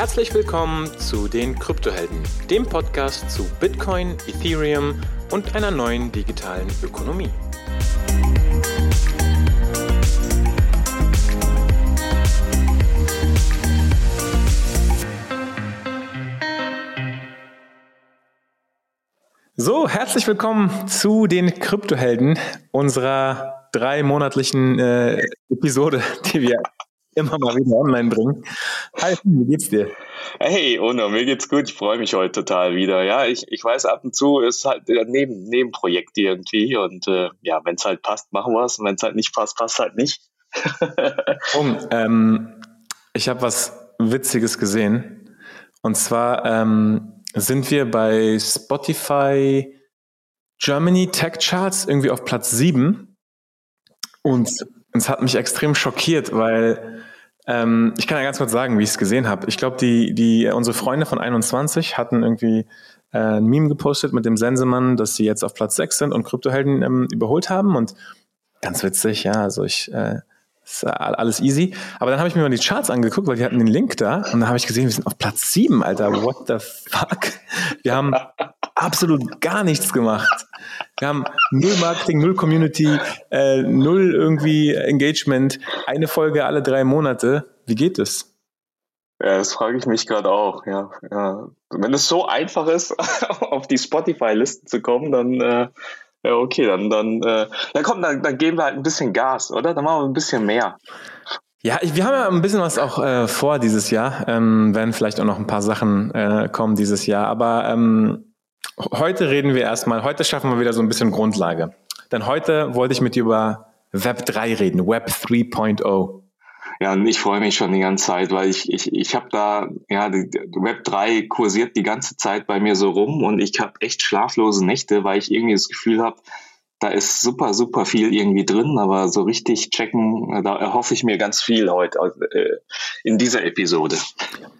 Herzlich willkommen zu den Kryptohelden, dem Podcast zu Bitcoin, Ethereum und einer neuen digitalen Ökonomie. So, herzlich willkommen zu den Kryptohelden unserer dreimonatlichen äh, Episode, die wir immer mal wieder online bringen. Hi, wie geht's dir? Hey, Ono, mir geht's gut. Ich freue mich heute total wieder. Ja, ich, ich weiß, ab und zu ist halt ein Neben, Nebenprojekt irgendwie. Und äh, ja, wenn es halt passt, machen wir es. Und wenn es halt nicht passt, passt halt nicht. oh, ähm, ich habe was Witziges gesehen. Und zwar ähm, sind wir bei Spotify Germany Tech Charts irgendwie auf Platz 7. Und es hat mich extrem schockiert, weil ähm, ich kann ja ganz kurz sagen, wie ich es gesehen habe. Ich glaube, die, die, unsere Freunde von 21 hatten irgendwie äh, ein Meme gepostet mit dem Sensemann, dass sie jetzt auf Platz 6 sind und Kryptohelden ähm, überholt haben. Und ganz witzig, ja, also ich äh, ist alles easy. Aber dann habe ich mir mal die Charts angeguckt, weil die hatten den Link da und dann habe ich gesehen, wir sind auf Platz 7, Alter. What the fuck? Wir haben absolut gar nichts gemacht. Wir haben null Marketing, null Community, äh, null irgendwie Engagement, eine Folge alle drei Monate. Wie geht es? Ja, das frage ich mich gerade auch. Ja, ja. Wenn es so einfach ist, auf die Spotify-Listen zu kommen, dann äh, ja okay, dann dann äh, ja komm, dann, dann geben wir halt ein bisschen Gas, oder? Dann machen wir ein bisschen mehr. Ja, wir haben ja ein bisschen was auch äh, vor dieses Jahr. Ähm, werden vielleicht auch noch ein paar Sachen äh, kommen dieses Jahr. Aber ähm, Heute reden wir erstmal, heute schaffen wir wieder so ein bisschen Grundlage. Denn heute wollte ich mit dir über Web 3 reden, Web 3.0. Ja, und ich freue mich schon die ganze Zeit, weil ich, ich, ich habe da, ja, Web 3 kursiert die ganze Zeit bei mir so rum und ich habe echt schlaflose Nächte, weil ich irgendwie das Gefühl habe, da ist super, super viel irgendwie drin, aber so richtig checken, da erhoffe ich mir ganz viel heute äh, in dieser Episode.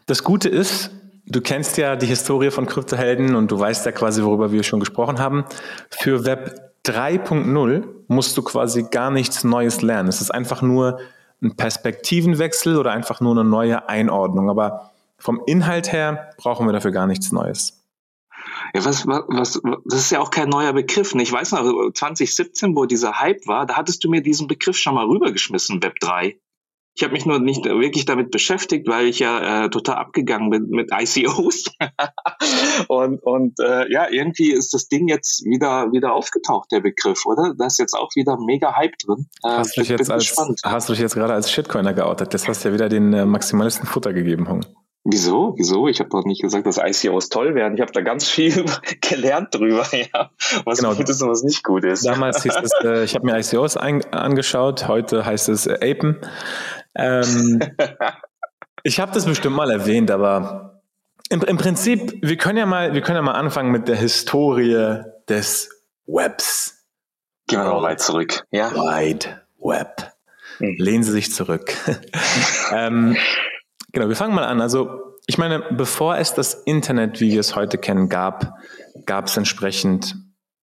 Das Gute ist, Du kennst ja die Historie von Kryptohelden und du weißt ja quasi, worüber wir schon gesprochen haben. Für Web 3.0 musst du quasi gar nichts Neues lernen. Es ist einfach nur ein Perspektivenwechsel oder einfach nur eine neue Einordnung. Aber vom Inhalt her brauchen wir dafür gar nichts Neues. Ja, was, was, das ist ja auch kein neuer Begriff. Ich weiß noch, 2017, wo dieser Hype war, da hattest du mir diesen Begriff schon mal rübergeschmissen, Web 3. Ich habe mich nur nicht wirklich damit beschäftigt, weil ich ja äh, total abgegangen bin mit ICOs. und und äh, ja, irgendwie ist das Ding jetzt wieder wieder aufgetaucht, der Begriff, oder? Da ist jetzt auch wieder mega Hype drin. Äh, hast, du dich jetzt als, hast du dich jetzt gerade als Shitcoiner geoutet? Das hast ja wieder den äh, Maximalisten Futter gegeben, Hung. Wieso? Wieso? Ich habe doch nicht gesagt, dass ICOs toll werden. Ich habe da ganz viel gelernt drüber, ja. Was genau. gut ist und was nicht gut ist. Damals hieß es, äh, ich habe mir ICOs angeschaut, heute heißt es äh, Apen. Ähm, ich habe das bestimmt mal erwähnt, aber im, im Prinzip, wir können ja mal, wir können ja mal anfangen mit der Historie des Webs. Gehen wir noch mal zurück. Ja. Wide Web. Hm. Lehnen Sie sich zurück. ähm, genau, wir fangen mal an. Also, ich meine, bevor es das Internet, wie wir es heute kennen, gab, gab es entsprechend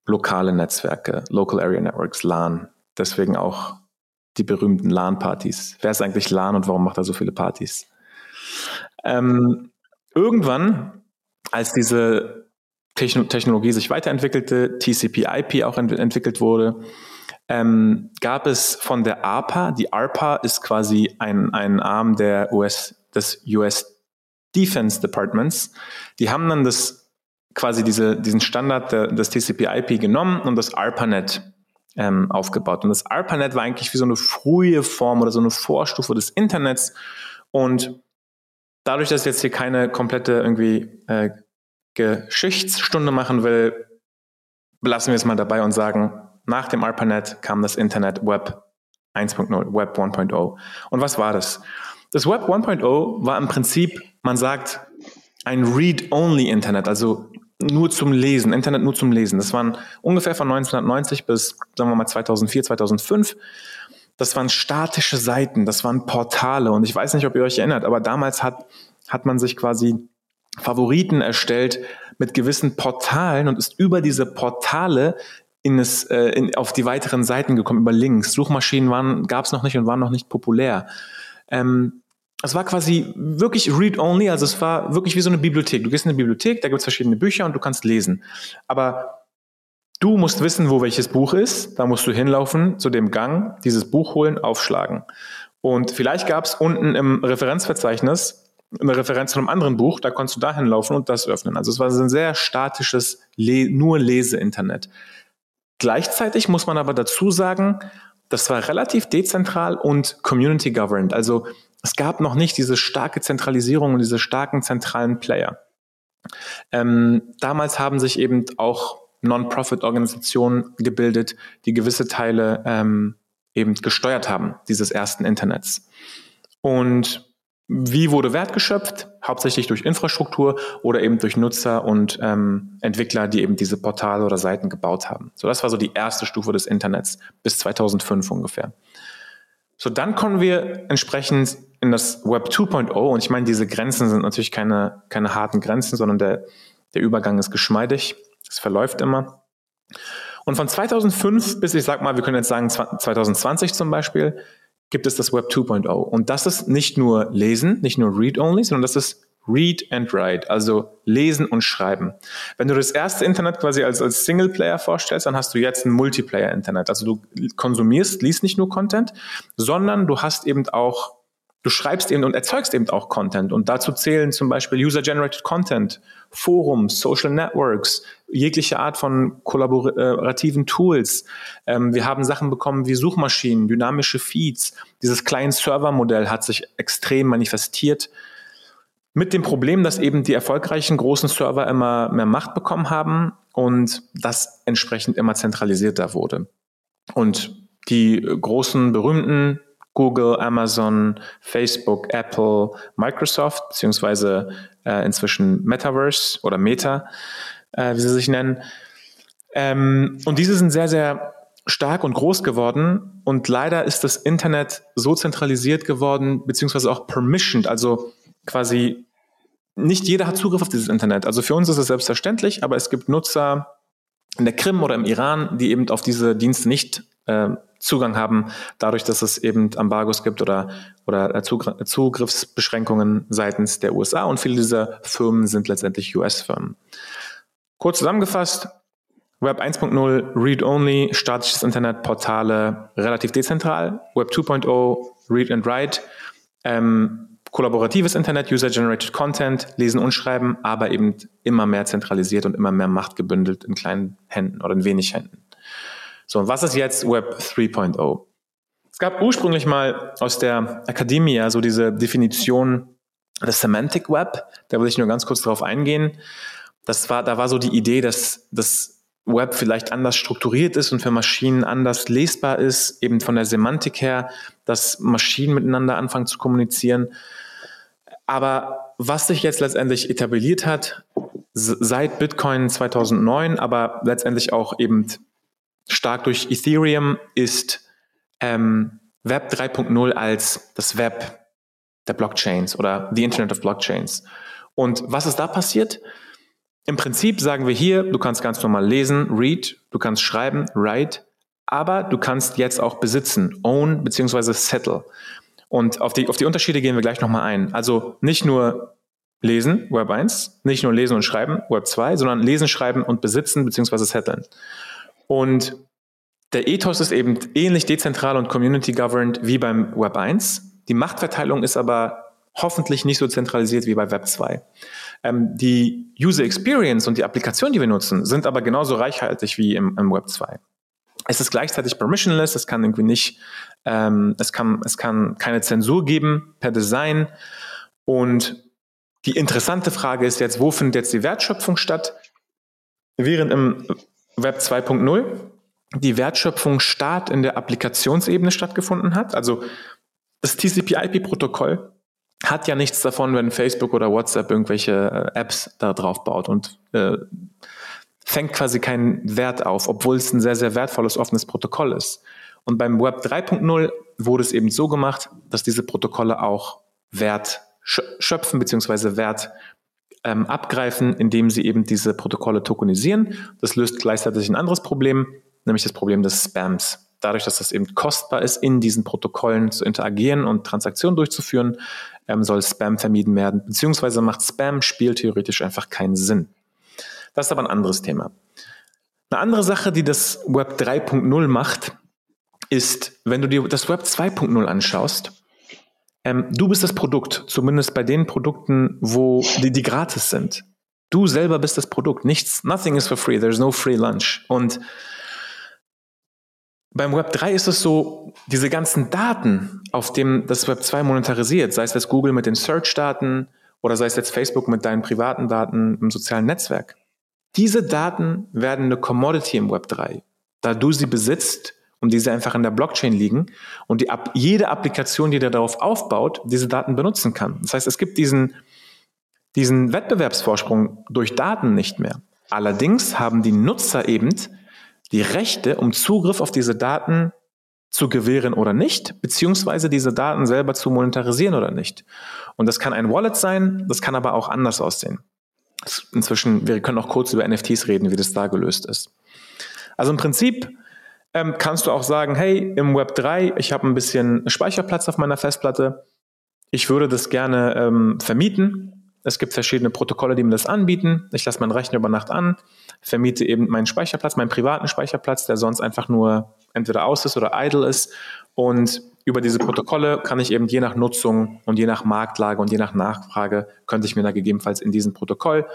lokale Netzwerke, Local Area Networks, LAN. Deswegen auch die berühmten LAN-Partys. Wer ist eigentlich LAN und warum macht er so viele Partys? Ähm, irgendwann, als diese Technologie sich weiterentwickelte, TCP/IP auch ent entwickelt wurde, ähm, gab es von der ARPA, die ARPA ist quasi ein, ein Arm der US, des US Defense Departments, die haben dann das quasi diese, diesen Standard des TCP/IP genommen und das ARPANET ähm, aufgebaut. Und das ARPANET war eigentlich wie so eine frühe Form oder so eine Vorstufe des Internets. Und dadurch, dass ich jetzt hier keine komplette irgendwie äh, Geschichtsstunde machen will, belassen wir es mal dabei und sagen, nach dem ARPANET kam das Internet Web 1.0, Web 1.0. Und was war das? Das Web 1.0 war im Prinzip, man sagt, ein Read-Only-Internet, also nur zum Lesen, Internet nur zum Lesen. Das waren ungefähr von 1990 bis, sagen wir mal, 2004, 2005. Das waren statische Seiten, das waren Portale. Und ich weiß nicht, ob ihr euch erinnert, aber damals hat, hat man sich quasi Favoriten erstellt mit gewissen Portalen und ist über diese Portale in es, äh, in, auf die weiteren Seiten gekommen, über Links. Suchmaschinen waren, gab es noch nicht und waren noch nicht populär. Ähm, es war quasi wirklich read-only, also es war wirklich wie so eine Bibliothek. Du gehst in eine Bibliothek, da gibt es verschiedene Bücher und du kannst lesen. Aber du musst wissen, wo welches Buch ist. Da musst du hinlaufen, zu dem Gang, dieses Buch holen, aufschlagen. Und vielleicht gab es unten im Referenzverzeichnis eine Referenz zu einem anderen Buch, da konntest du da hinlaufen und das öffnen. Also es war ein sehr statisches, Le nur Lese-Internet. Gleichzeitig muss man aber dazu sagen, das war relativ dezentral und community governed. Also es gab noch nicht diese starke Zentralisierung und diese starken zentralen Player. Ähm, damals haben sich eben auch Non-Profit-Organisationen gebildet, die gewisse Teile ähm, eben gesteuert haben, dieses ersten Internets. Und wie wurde Wert geschöpft? Hauptsächlich durch Infrastruktur oder eben durch Nutzer und ähm, Entwickler, die eben diese Portale oder Seiten gebaut haben. So, das war so die erste Stufe des Internets bis 2005 ungefähr. So, dann kommen wir entsprechend in das Web 2.0 und ich meine, diese Grenzen sind natürlich keine, keine harten Grenzen, sondern der, der Übergang ist geschmeidig. Es verläuft immer. Und von 2005 bis, ich sag mal, wir können jetzt sagen 2020 zum Beispiel, gibt es das Web 2.0. Und das ist nicht nur Lesen, nicht nur Read-Only, sondern das ist Read and Write, also lesen und schreiben. Wenn du das erste Internet quasi als, als Singleplayer vorstellst, dann hast du jetzt ein Multiplayer-Internet. Also du konsumierst, liest nicht nur Content, sondern du hast eben auch Du schreibst eben und erzeugst eben auch Content. Und dazu zählen zum Beispiel User-Generated Content, Forums, Social Networks, jegliche Art von kollaborativen Tools. Ähm, wir haben Sachen bekommen wie Suchmaschinen, dynamische Feeds. Dieses Client-Server-Modell hat sich extrem manifestiert. Mit dem Problem, dass eben die erfolgreichen großen Server immer mehr Macht bekommen haben und das entsprechend immer zentralisierter wurde. Und die großen, berühmten Google, Amazon, Facebook, Apple, Microsoft, beziehungsweise äh, inzwischen Metaverse oder Meta, äh, wie sie sich nennen. Ähm, und diese sind sehr, sehr stark und groß geworden und leider ist das Internet so zentralisiert geworden, beziehungsweise auch permissioned, also quasi nicht jeder hat Zugriff auf dieses Internet. Also für uns ist es selbstverständlich, aber es gibt Nutzer in der Krim oder im Iran, die eben auf diese Dienste nicht äh, Zugang haben, dadurch, dass es eben Embargos gibt oder, oder äh, Zugriffsbeschränkungen seitens der USA. Und viele dieser Firmen sind letztendlich US-Firmen. Kurz zusammengefasst, Web 1.0, Read-Only, statisches Internet, Portale, relativ dezentral. Web 2.0, Read and Write, ähm, kollaboratives Internet, User-Generated Content, Lesen und Schreiben, aber eben immer mehr zentralisiert und immer mehr Macht gebündelt in kleinen Händen oder in wenig Händen. So, und was ist jetzt Web 3.0? Es gab ursprünglich mal aus der Akademie so diese Definition des Semantic Web. Da will ich nur ganz kurz darauf eingehen. Das war, da war so die Idee, dass das Web vielleicht anders strukturiert ist und für Maschinen anders lesbar ist, eben von der Semantik her, dass Maschinen miteinander anfangen zu kommunizieren. Aber was sich jetzt letztendlich etabliert hat, seit Bitcoin 2009, aber letztendlich auch eben stark durch Ethereum ist ähm, Web 3.0 als das Web der Blockchains oder the Internet of Blockchains. Und was ist da passiert? Im Prinzip sagen wir hier, du kannst ganz normal lesen, read, du kannst schreiben, write, aber du kannst jetzt auch besitzen, own beziehungsweise settle. Und auf die, auf die Unterschiede gehen wir gleich nochmal ein. Also nicht nur lesen, Web 1, nicht nur lesen und schreiben, Web 2, sondern lesen, schreiben und besitzen beziehungsweise setteln. Und der Ethos ist eben ähnlich dezentral und community-governed wie beim Web 1. Die Machtverteilung ist aber hoffentlich nicht so zentralisiert wie bei Web 2. Ähm, die User Experience und die Applikation, die wir nutzen, sind aber genauso reichhaltig wie im, im Web 2. Es ist gleichzeitig permissionless, es kann irgendwie nicht, ähm, es, kann, es kann keine Zensur geben per Design. Und die interessante Frage ist jetzt, wo findet jetzt die Wertschöpfung statt? Während im Web 2.0 die Wertschöpfung Start in der Applikationsebene stattgefunden hat. Also das TCP/IP-Protokoll hat ja nichts davon, wenn Facebook oder WhatsApp irgendwelche äh, Apps da drauf baut und äh, fängt quasi keinen Wert auf, obwohl es ein sehr, sehr wertvolles offenes Protokoll ist. Und beim Web 3.0 wurde es eben so gemacht, dass diese Protokolle auch Wert schöpfen bzw. Wert ähm, abgreifen, indem sie eben diese Protokolle tokenisieren. Das löst gleichzeitig ein anderes Problem, nämlich das Problem des Spams. dadurch, dass es eben kostbar ist, in diesen Protokollen zu interagieren und Transaktionen durchzuführen, ähm, soll Spam vermieden werden, beziehungsweise macht Spam spieltheoretisch einfach keinen Sinn. Das ist aber ein anderes Thema. Eine andere Sache, die das Web 3.0 macht, ist, wenn du dir das Web 2.0 anschaust, ähm, du bist das Produkt, zumindest bei den Produkten, wo die, die gratis sind. Du selber bist das Produkt. Nichts, nothing is for free. There's no free lunch. Und beim Web 3 ist es so, diese ganzen Daten, auf dem das Web 2 monetarisiert, sei es jetzt Google mit den Search-Daten oder sei es jetzt Facebook mit deinen privaten Daten im sozialen Netzwerk, diese Daten werden eine Commodity im Web 3. Da du sie besitzt und diese einfach in der Blockchain liegen und die, jede Applikation, die da darauf aufbaut, diese Daten benutzen kann. Das heißt, es gibt diesen, diesen Wettbewerbsvorsprung durch Daten nicht mehr. Allerdings haben die Nutzer eben die Rechte, um Zugriff auf diese Daten zu gewähren oder nicht, beziehungsweise diese Daten selber zu monetarisieren oder nicht. Und das kann ein Wallet sein, das kann aber auch anders aussehen. Inzwischen, wir können auch kurz über NFTs reden, wie das da gelöst ist. Also im Prinzip ähm, kannst du auch sagen, hey, im Web 3, ich habe ein bisschen Speicherplatz auf meiner Festplatte, ich würde das gerne ähm, vermieten es gibt verschiedene Protokolle, die mir das anbieten. Ich lasse meinen Rechner über Nacht an, vermiete eben meinen Speicherplatz, meinen privaten Speicherplatz, der sonst einfach nur entweder aus ist oder idle ist. Und über diese Protokolle kann ich eben je nach Nutzung und je nach Marktlage und je nach Nachfrage, könnte ich mir da gegebenenfalls in diesem Protokoll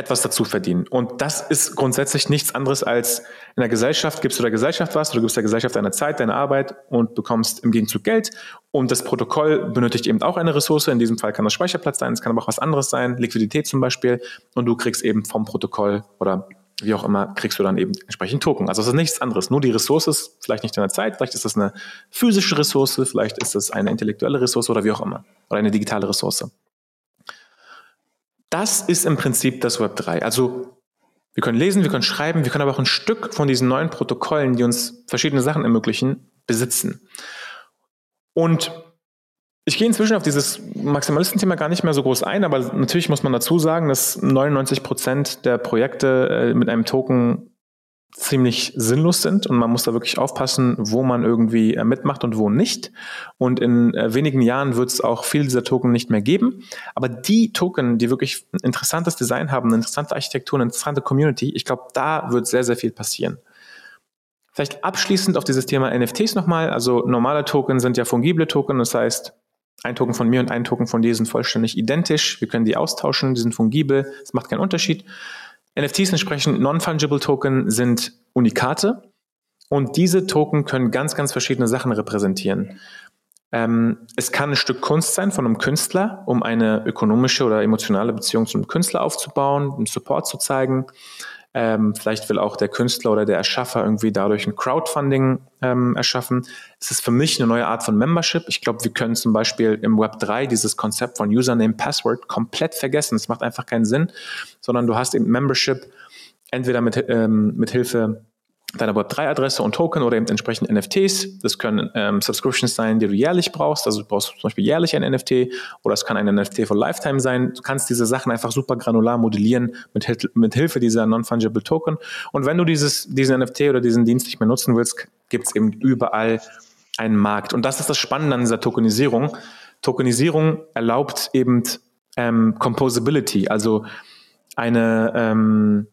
etwas dazu verdienen. Und das ist grundsätzlich nichts anderes als in der Gesellschaft gibst du der Gesellschaft was, du gibst der Gesellschaft deine Zeit, deine Arbeit und bekommst im Gegenzug Geld. Und das Protokoll benötigt eben auch eine Ressource. In diesem Fall kann das Speicherplatz sein, es kann aber auch was anderes sein, Liquidität zum Beispiel. Und du kriegst eben vom Protokoll oder wie auch immer, kriegst du dann eben entsprechend Token. Also es ist nichts anderes. Nur die Ressource ist vielleicht nicht deine Zeit, vielleicht ist das eine physische Ressource, vielleicht ist es eine intellektuelle Ressource oder wie auch immer. Oder eine digitale Ressource. Das ist im Prinzip das Web 3. Also wir können lesen, wir können schreiben, wir können aber auch ein Stück von diesen neuen Protokollen, die uns verschiedene Sachen ermöglichen, besitzen. Und ich gehe inzwischen auf dieses Maximalistenthema gar nicht mehr so groß ein, aber natürlich muss man dazu sagen, dass 99 Prozent der Projekte äh, mit einem Token ziemlich sinnlos sind und man muss da wirklich aufpassen, wo man irgendwie äh, mitmacht und wo nicht. Und in äh, wenigen Jahren wird es auch viele dieser Token nicht mehr geben. Aber die Token, die wirklich ein interessantes Design haben, eine interessante Architektur, eine interessante Community, ich glaube, da wird sehr, sehr viel passieren. Vielleicht abschließend auf dieses Thema NFTs nochmal. Also normale Token sind ja fungible Token, das heißt, ein Token von mir und ein Token von dir sind vollständig identisch. Wir können die austauschen, die sind fungibel, es macht keinen Unterschied. NFTs entsprechend Non-Fungible Token sind Unikate und diese Token können ganz, ganz verschiedene Sachen repräsentieren. Ähm, es kann ein Stück Kunst sein von einem Künstler, um eine ökonomische oder emotionale Beziehung zum Künstler aufzubauen, einen Support zu zeigen. Ähm, vielleicht will auch der Künstler oder der Erschaffer irgendwie dadurch ein Crowdfunding ähm, erschaffen. Es ist für mich eine neue Art von Membership. Ich glaube, wir können zum Beispiel im Web 3 dieses Konzept von Username, Password komplett vergessen. Es macht einfach keinen Sinn, sondern du hast eben Membership entweder mit, ähm, mit Hilfe deiner Web3-Adresse und Token oder eben entsprechend NFTs. Das können ähm, Subscriptions sein, die du jährlich brauchst. Also du brauchst zum Beispiel jährlich ein NFT oder es kann ein NFT for Lifetime sein. Du kannst diese Sachen einfach super granular modellieren mit, mit Hilfe dieser Non-Fungible Token. Und wenn du dieses, diesen NFT oder diesen Dienst nicht mehr nutzen willst, gibt es eben überall einen Markt. Und das ist das Spannende an dieser Tokenisierung. Tokenisierung erlaubt eben ähm, Composability, also eine, ähm,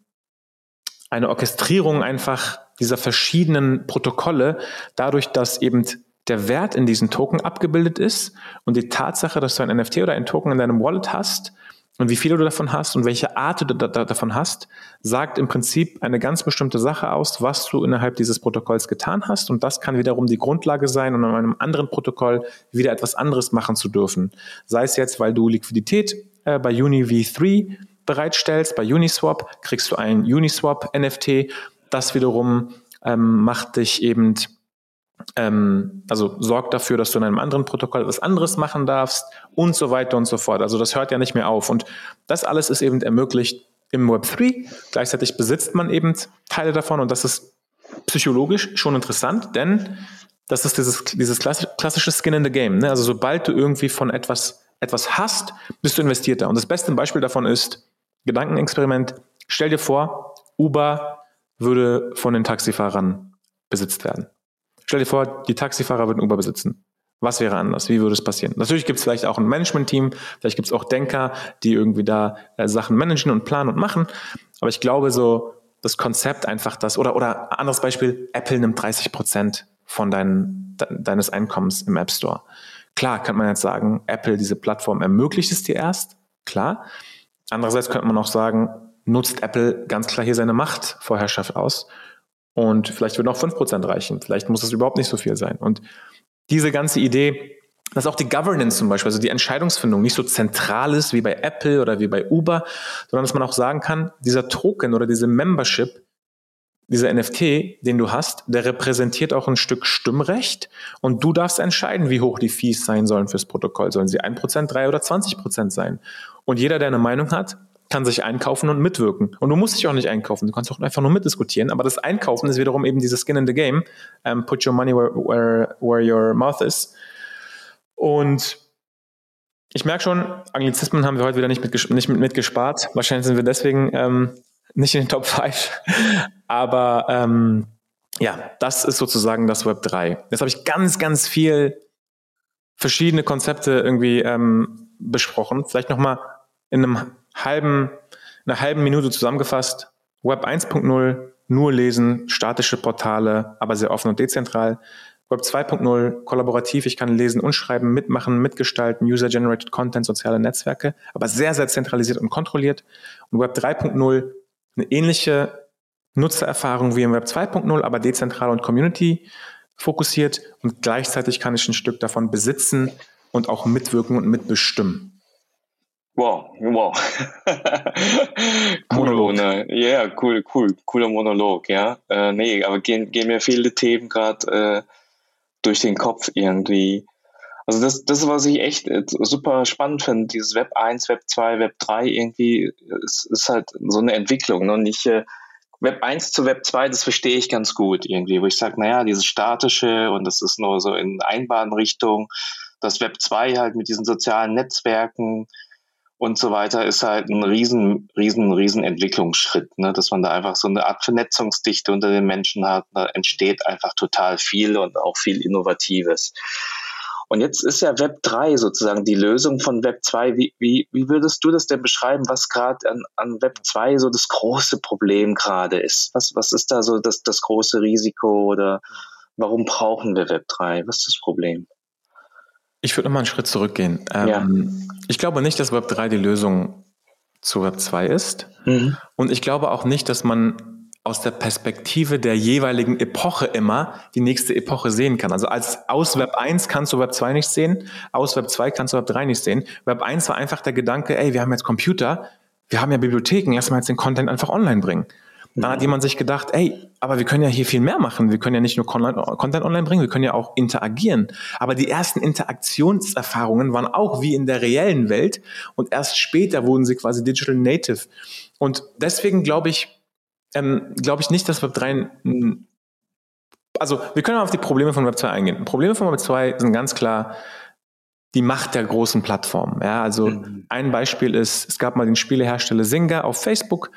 eine Orchestrierung einfach dieser verschiedenen Protokolle, dadurch, dass eben der Wert in diesen Token abgebildet ist und die Tatsache, dass du ein NFT oder ein Token in deinem Wallet hast und wie viele du davon hast und welche Art du da, da, davon hast, sagt im Prinzip eine ganz bestimmte Sache aus, was du innerhalb dieses Protokolls getan hast und das kann wiederum die Grundlage sein, um an einem anderen Protokoll wieder etwas anderes machen zu dürfen. Sei es jetzt, weil du Liquidität äh, bei UniV3 bereitstellst, bei Uniswap kriegst du ein Uniswap NFT, das wiederum ähm, macht dich eben, ähm, also sorgt dafür, dass du in einem anderen Protokoll etwas anderes machen darfst und so weiter und so fort. Also das hört ja nicht mehr auf. Und das alles ist eben ermöglicht im Web 3. Gleichzeitig besitzt man eben Teile davon und das ist psychologisch schon interessant, denn das ist dieses, dieses klassische Skin in the Game. Ne? Also sobald du irgendwie von etwas etwas hast, bist du investierter. Und das beste Beispiel davon ist Gedankenexperiment. Stell dir vor, Uber würde von den Taxifahrern besitzt werden. Stell dir vor, die Taxifahrer würden Uber besitzen. Was wäre anders? Wie würde es passieren? Natürlich gibt es vielleicht auch ein Management-Team, vielleicht gibt es auch Denker, die irgendwie da äh, Sachen managen und planen und machen. Aber ich glaube so, das Konzept einfach das, oder, oder anderes Beispiel, Apple nimmt 30 Prozent von dein, de, deines Einkommens im App Store. Klar kann man jetzt sagen, Apple, diese Plattform ermöglicht es dir erst, klar. Andererseits könnte man auch sagen, nutzt Apple ganz klar hier seine Machtvorherrschaft aus und vielleicht würden auch 5% reichen. Vielleicht muss es überhaupt nicht so viel sein. Und diese ganze Idee, dass auch die Governance zum Beispiel, also die Entscheidungsfindung nicht so zentral ist wie bei Apple oder wie bei Uber, sondern dass man auch sagen kann, dieser Token oder diese Membership, dieser NFT, den du hast, der repräsentiert auch ein Stück Stimmrecht und du darfst entscheiden, wie hoch die Fees sein sollen fürs Protokoll. Sollen sie 1%, 3 oder 20% sein? Und jeder, der eine Meinung hat, kann sich einkaufen und mitwirken. Und du musst dich auch nicht einkaufen, du kannst auch einfach nur mitdiskutieren. Aber das Einkaufen ist wiederum eben dieses Skin in the Game. Um, put your money where, where, where your mouth is. Und ich merke schon, Anglizismen haben wir heute wieder nicht, mit, nicht mit, mitgespart. Wahrscheinlich sind wir deswegen ähm, nicht in den Top 5. Aber ähm, ja, das ist sozusagen das Web 3. Jetzt habe ich ganz, ganz viel verschiedene Konzepte irgendwie ähm, besprochen. Vielleicht nochmal in einem halben, einer halben Minute zusammengefasst. Web 1.0, nur lesen, statische Portale, aber sehr offen und dezentral. Web 2.0, kollaborativ, ich kann lesen und schreiben, mitmachen, mitgestalten, User-Generated Content, soziale Netzwerke, aber sehr, sehr zentralisiert und kontrolliert. Und Web 3.0, eine ähnliche Nutzererfahrung wie im Web 2.0, aber dezentral und community fokussiert und gleichzeitig kann ich ein Stück davon besitzen und auch mitwirken und mitbestimmen. Wow, wow. Monolog. Ne? Ja, cool, cool, cooler Monolog, ja. Äh, nee, aber gehen, gehen mir viele Themen gerade äh, durch den Kopf irgendwie. Also das, das, was ich echt äh, super spannend finde, dieses Web 1, Web 2, Web 3 irgendwie, ist, ist halt so eine Entwicklung. Ne? Nicht äh, Web 1 zu Web 2, das verstehe ich ganz gut irgendwie, wo ich sage, naja, dieses Statische und das ist nur so in Einbahnrichtung. Das Web 2 halt mit diesen sozialen Netzwerken, und so weiter ist halt ein riesen, riesen, riesen Entwicklungsschritt, ne? dass man da einfach so eine Art Vernetzungsdichte unter den Menschen hat. Da entsteht einfach total viel und auch viel Innovatives. Und jetzt ist ja Web 3 sozusagen die Lösung von Web 2. Wie, wie, wie würdest du das denn beschreiben, was gerade an, an Web 2 so das große Problem gerade ist? Was, was ist da so das, das große Risiko oder warum brauchen wir Web 3? Was ist das Problem? Ich würde nochmal einen Schritt zurückgehen. Ähm, ja. Ich glaube nicht, dass Web 3 die Lösung zu Web 2 ist. Mhm. Und ich glaube auch nicht, dass man aus der Perspektive der jeweiligen Epoche immer die nächste Epoche sehen kann. Also als aus Web 1 kannst du Web 2 nicht sehen, aus Web 2 kannst du Web 3 nicht sehen. Web 1 war einfach der Gedanke, ey, wir haben jetzt Computer, wir haben ja Bibliotheken, lass mal jetzt den Content einfach online bringen. Dann hat jemand sich gedacht, ey, aber wir können ja hier viel mehr machen. Wir können ja nicht nur Content online bringen, wir können ja auch interagieren. Aber die ersten Interaktionserfahrungen waren auch wie in der reellen Welt und erst später wurden sie quasi digital native. Und deswegen glaube ich, ähm, glaube ich nicht, dass Web 3 also wir können auf die Probleme von Web 2 eingehen. Probleme von Web 2 sind ganz klar die Macht der großen Plattformen. Ja, also mhm. ein Beispiel ist, es gab mal den Spielehersteller Zynga auf Facebook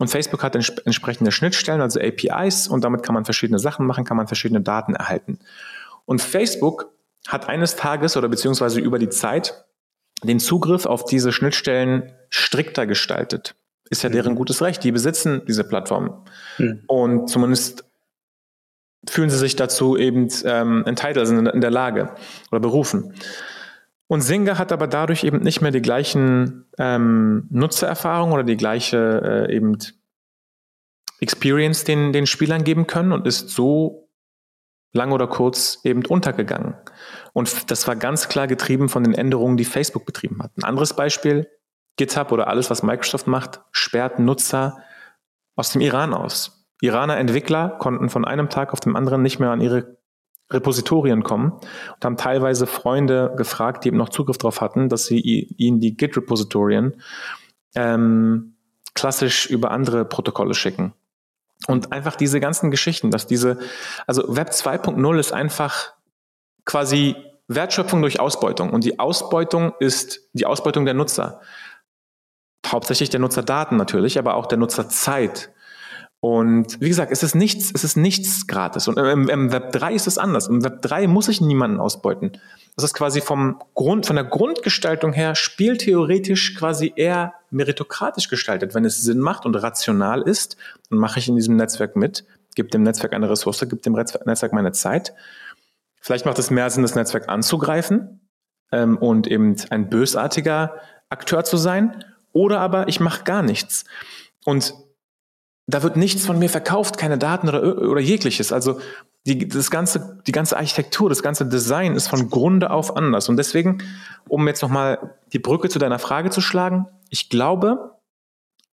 und Facebook hat entsprechende Schnittstellen, also APIs, und damit kann man verschiedene Sachen machen, kann man verschiedene Daten erhalten. Und Facebook hat eines Tages oder beziehungsweise über die Zeit den Zugriff auf diese Schnittstellen strikter gestaltet. Ist ja mhm. deren gutes Recht. Die besitzen diese Plattform. Mhm. Und zumindest fühlen sie sich dazu eben ähm, entitled, sind in der Lage oder berufen. Und Singer hat aber dadurch eben nicht mehr die gleichen ähm, Nutzererfahrungen oder die gleiche äh, eben Experience den, den Spielern geben können und ist so lang oder kurz eben untergegangen. Und das war ganz klar getrieben von den Änderungen, die Facebook betrieben hat. Ein anderes Beispiel, GitHub oder alles, was Microsoft macht, sperrt Nutzer aus dem Iran aus. Iraner Entwickler konnten von einem Tag auf den anderen nicht mehr an ihre Repositorien kommen und haben teilweise Freunde gefragt, die eben noch Zugriff darauf hatten, dass sie ihnen die Git-Repositorien ähm, klassisch über andere Protokolle schicken. Und einfach diese ganzen Geschichten, dass diese, also Web 2.0 ist einfach quasi Wertschöpfung durch Ausbeutung. Und die Ausbeutung ist die Ausbeutung der Nutzer. Hauptsächlich der Nutzerdaten natürlich, aber auch der Nutzerzeit. Und wie gesagt, es ist nichts, es ist nichts gratis. Und im, im Web 3 ist es anders. Im Web 3 muss ich niemanden ausbeuten. Das ist quasi vom Grund, von der Grundgestaltung her spieltheoretisch quasi eher meritokratisch gestaltet. Wenn es Sinn macht und rational ist, dann mache ich in diesem Netzwerk mit, gebe dem Netzwerk eine Ressource, gebe dem Netzwerk meine Zeit. Vielleicht macht es mehr Sinn, das Netzwerk anzugreifen ähm, und eben ein bösartiger Akteur zu sein. Oder aber ich mache gar nichts. Und da wird nichts von mir verkauft, keine Daten oder, oder jegliches. Also die, das ganze, die ganze Architektur, das ganze Design ist von Grunde auf anders. Und deswegen, um jetzt nochmal die Brücke zu deiner Frage zu schlagen, ich glaube,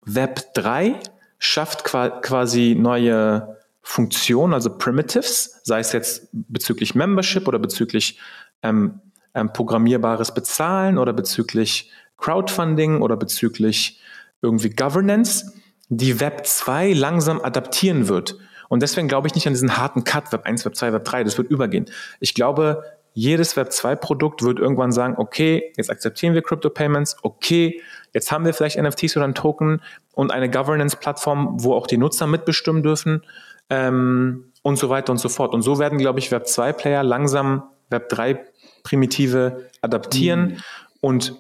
Web 3 schafft quasi neue Funktionen, also Primitives, sei es jetzt bezüglich Membership oder bezüglich ähm, ähm, programmierbares Bezahlen oder bezüglich Crowdfunding oder bezüglich irgendwie Governance die Web 2 langsam adaptieren wird. Und deswegen glaube ich nicht an diesen harten Cut, Web 1, Web 2, Web 3, das wird übergehen. Ich glaube, jedes Web 2 Produkt wird irgendwann sagen, okay, jetzt akzeptieren wir Crypto Payments, okay, jetzt haben wir vielleicht NFTs oder einen Token und eine Governance-Plattform, wo auch die Nutzer mitbestimmen dürfen ähm, und so weiter und so fort. Und so werden, glaube ich, Web 2 Player langsam Web 3 Primitive adaptieren mhm. und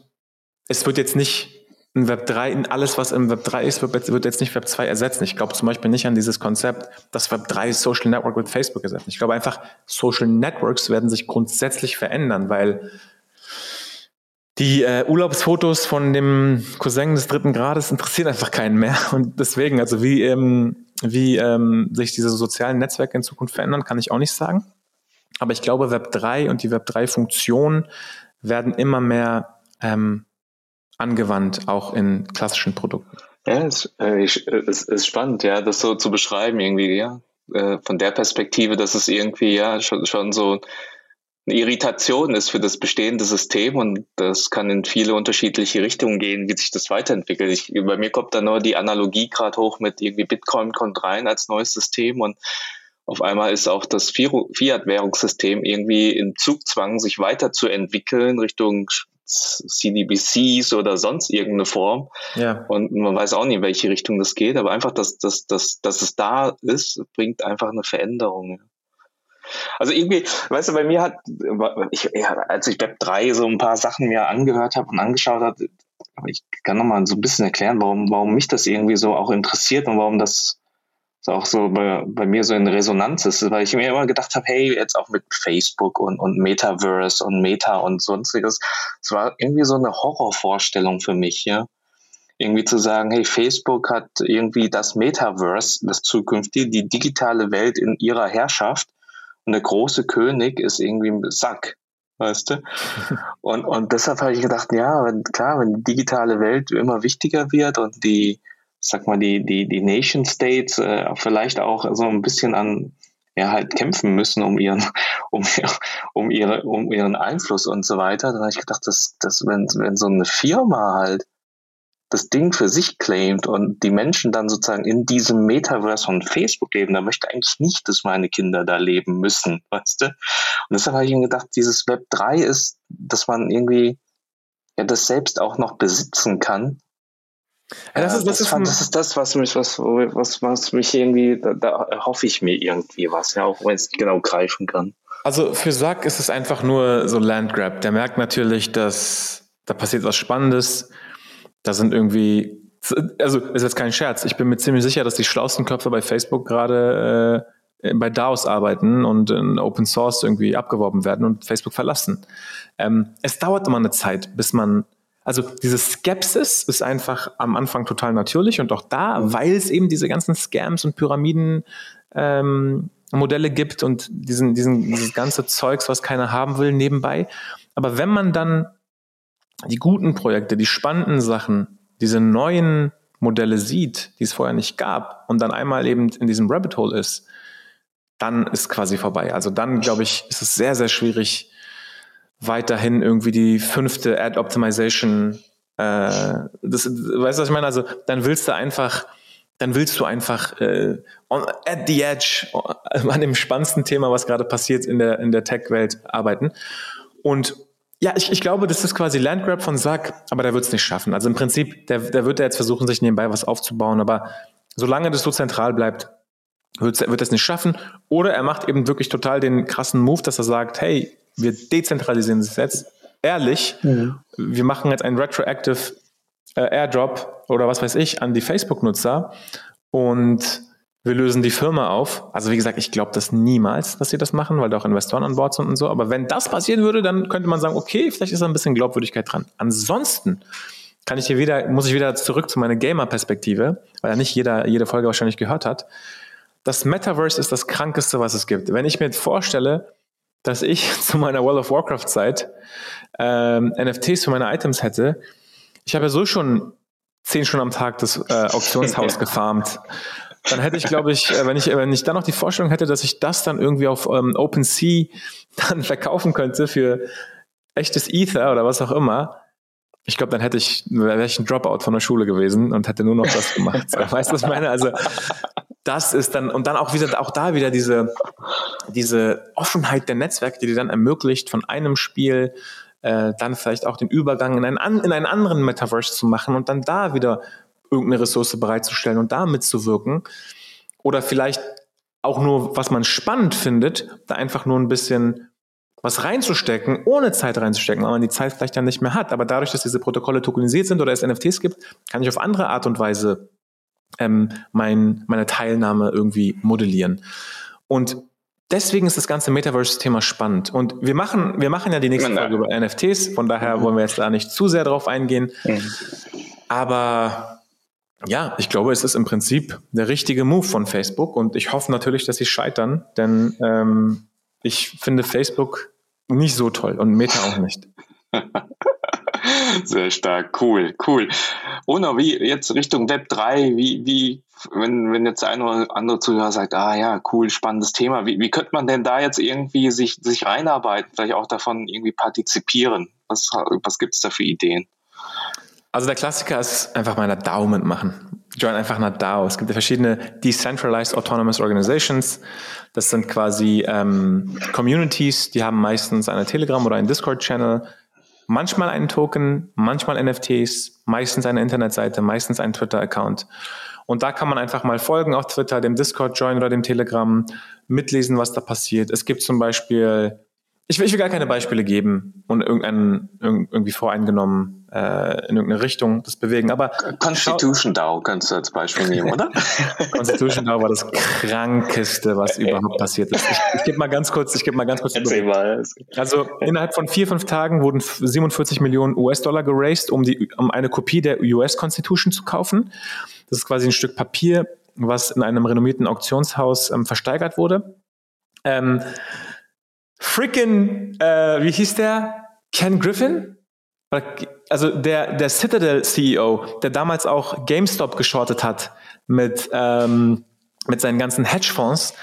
es wird jetzt nicht in Web 3, in alles, was im Web 3 ist, wird, jetzt nicht Web 2 ersetzen. Ich glaube zum Beispiel nicht an dieses Konzept, dass Web 3 Social Network mit Facebook ersetzt. Ich glaube einfach, Social Networks werden sich grundsätzlich verändern, weil die äh, Urlaubsfotos von dem Cousin des dritten Grades interessieren einfach keinen mehr. Und deswegen, also wie, ähm, wie ähm, sich diese sozialen Netzwerke in Zukunft verändern, kann ich auch nicht sagen. Aber ich glaube, Web 3 und die Web 3-Funktionen werden immer mehr ähm, angewandt, auch in klassischen Produkten. Ja, es, äh, ich, äh, ist spannend, ja, das so zu beschreiben irgendwie, ja. Äh, von der Perspektive, dass es irgendwie ja schon, schon so eine Irritation ist für das bestehende System und das kann in viele unterschiedliche Richtungen gehen, wie sich das weiterentwickelt. Ich, bei mir kommt da nur die Analogie gerade hoch mit irgendwie Bitcoin kommt rein als neues System und auf einmal ist auch das Fiat-Währungssystem irgendwie im Zugzwang, sich weiterzuentwickeln Richtung CDBCs oder sonst irgendeine Form. Ja. Und man weiß auch nicht, in welche Richtung das geht, aber einfach, dass, dass, dass, dass es da ist, bringt einfach eine Veränderung. Also irgendwie, weißt du, bei mir hat, ich, ja, als ich Web 3 so ein paar Sachen mir angehört habe und angeschaut habe, ich kann nochmal so ein bisschen erklären, warum, warum mich das irgendwie so auch interessiert und warum das auch so bei, bei mir so in Resonanz ist, weil ich mir immer gedacht habe, hey, jetzt auch mit Facebook und, und Metaverse und Meta und sonstiges, es war irgendwie so eine Horrorvorstellung für mich, ja. Irgendwie zu sagen, hey, Facebook hat irgendwie das Metaverse, das zukünftige, die digitale Welt in ihrer Herrschaft und der große König ist irgendwie ein Sack, weißt du? Und, und deshalb habe ich gedacht, ja, wenn, klar, wenn die digitale Welt immer wichtiger wird und die, sag mal, die, die, die Nation States äh, vielleicht auch so ein bisschen an ja halt kämpfen müssen um ihren, um, um ihre, um ihren Einfluss und so weiter. Dann habe ich gedacht, dass, dass wenn, wenn so eine Firma halt das Ding für sich claimt und die Menschen dann sozusagen in diesem Metaverse von Facebook leben, da möchte ich eigentlich nicht, dass meine Kinder da leben müssen, weißt du? Und deshalb habe ich mir gedacht, dieses Web 3 ist, dass man irgendwie ja das selbst auch noch besitzen kann ja, das, ist, das, das, ist, das, ist, das was mich, was, was, was mich irgendwie, da, da hoffe ich mir irgendwie was, ja, auch wenn es genau greifen kann. Also für Sack ist es einfach nur so Landgrab. Der merkt natürlich, dass da passiert was Spannendes. Da sind irgendwie, also ist jetzt kein Scherz. Ich bin mir ziemlich sicher, dass die schlauesten Köpfe bei Facebook gerade äh, bei DAOs arbeiten und in Open Source irgendwie abgeworben werden und Facebook verlassen. Ähm, es dauert immer eine Zeit, bis man also diese Skepsis ist einfach am Anfang total natürlich und auch da, weil es eben diese ganzen Scams und Pyramiden ähm, gibt und diesen, diesen, dieses ganze Zeugs, was keiner haben will, nebenbei. Aber wenn man dann die guten Projekte, die spannenden Sachen, diese neuen Modelle sieht, die es vorher nicht gab, und dann einmal eben in diesem Rabbit Hole ist, dann ist quasi vorbei. Also dann, glaube ich, ist es sehr, sehr schwierig, weiterhin irgendwie die fünfte Ad Optimization. Äh, das, weißt du, was ich meine? Also dann willst du einfach, dann willst du einfach äh, on, at the edge an dem spannendsten Thema, was gerade passiert in der in der Tech-Welt arbeiten. Und ja, ich, ich glaube, das ist quasi Landgrab von Sack, aber der wird es nicht schaffen. Also im Prinzip, der, der wird ja jetzt versuchen, sich nebenbei was aufzubauen, aber solange das so zentral bleibt, wird, wird es nicht schaffen. Oder er macht eben wirklich total den krassen Move, dass er sagt, hey, wir dezentralisieren es jetzt ehrlich. Mhm. Wir machen jetzt ein retroactive äh, Airdrop oder was weiß ich an die Facebook-Nutzer und wir lösen die Firma auf. Also wie gesagt, ich glaube das niemals, dass sie das machen, weil da auch Investoren an Bord sind und so. Aber wenn das passieren würde, dann könnte man sagen, okay, vielleicht ist da ein bisschen Glaubwürdigkeit dran. Ansonsten kann ich hier wieder, muss ich wieder zurück zu meiner Gamer-Perspektive, weil ja nicht jeder jede Folge wahrscheinlich gehört hat. Das Metaverse ist das Krankeste, was es gibt. Wenn ich mir vorstelle, dass ich zu meiner World of Warcraft Zeit ähm, NFTs für meine Items hätte, ich habe ja so schon zehn Stunden am Tag das äh, Auktionshaus gefarmt dann hätte ich, glaube ich, äh, wenn ich, wenn ich dann noch die Vorstellung hätte, dass ich das dann irgendwie auf ähm, OpenSea dann verkaufen könnte für echtes Ether oder was auch immer, ich glaube, dann hätte ich, wäre ich ein Dropout von der Schule gewesen und hätte nur noch das gemacht. weißt du, was ich meine? Also, das ist dann, und dann auch wieder, auch da wieder diese, diese Offenheit der Netzwerke, die dir dann ermöglicht, von einem Spiel äh, dann vielleicht auch den Übergang in einen, in einen anderen Metaverse zu machen und dann da wieder irgendeine Ressource bereitzustellen und da mitzuwirken. Oder vielleicht auch nur, was man spannend findet, da einfach nur ein bisschen was reinzustecken, ohne Zeit reinzustecken, weil man die Zeit vielleicht dann nicht mehr hat. Aber dadurch, dass diese Protokolle tokenisiert sind oder es NFTs gibt, kann ich auf andere Art und Weise ähm, mein, meine Teilnahme irgendwie modellieren. Und deswegen ist das ganze Metaverse-Thema spannend. Und wir machen, wir machen ja die nächste Folge über NFTs, von daher wollen wir jetzt da nicht zu sehr drauf eingehen. Mhm. Aber ja, ich glaube, es ist im Prinzip der richtige Move von Facebook und ich hoffe natürlich, dass sie scheitern, denn ähm, ich finde Facebook nicht so toll und Meta auch nicht. Sehr stark, cool, cool. Ono, wie jetzt Richtung Web 3, wie, wie, wenn, wenn jetzt ein oder andere Zuhörer sagt, ah ja, cool, spannendes Thema, wie, wie könnte man denn da jetzt irgendwie sich, sich reinarbeiten, vielleicht auch davon irgendwie partizipieren? Was, was gibt es da für Ideen? Also der Klassiker ist einfach mal eine DAO mitmachen. Join einfach eine DAO. Es gibt ja verschiedene Decentralized Autonomous Organizations. Das sind quasi ähm, Communities, die haben meistens eine Telegram- oder einen Discord-Channel, manchmal einen Token, manchmal NFTs, meistens eine Internetseite, meistens einen Twitter-Account. Und da kann man einfach mal folgen auf Twitter, dem Discord-Join oder dem Telegram, mitlesen, was da passiert. Es gibt zum Beispiel ich will, ich will gar keine Beispiele geben und irgendeinen irgendwie voreingenommen äh, in irgendeine Richtung das bewegen. Aber Constitution DAO kannst du als Beispiel nehmen, oder? Constitution DAO war das krankeste, was überhaupt passiert ist. Ich, ich gebe mal ganz kurz, ich gebe mal ganz kurz. Mal. Also innerhalb von vier fünf Tagen wurden 47 Millionen US-Dollar geraced, um die um eine Kopie der US Constitution zu kaufen. Das ist quasi ein Stück Papier, was in einem renommierten Auktionshaus ähm, versteigert wurde. Ähm, freaking, äh, wie hieß der? Ken Griffin? Also der, der Citadel-CEO, der damals auch GameStop geschortet hat mit, ähm, mit seinen ganzen Hedgefonds,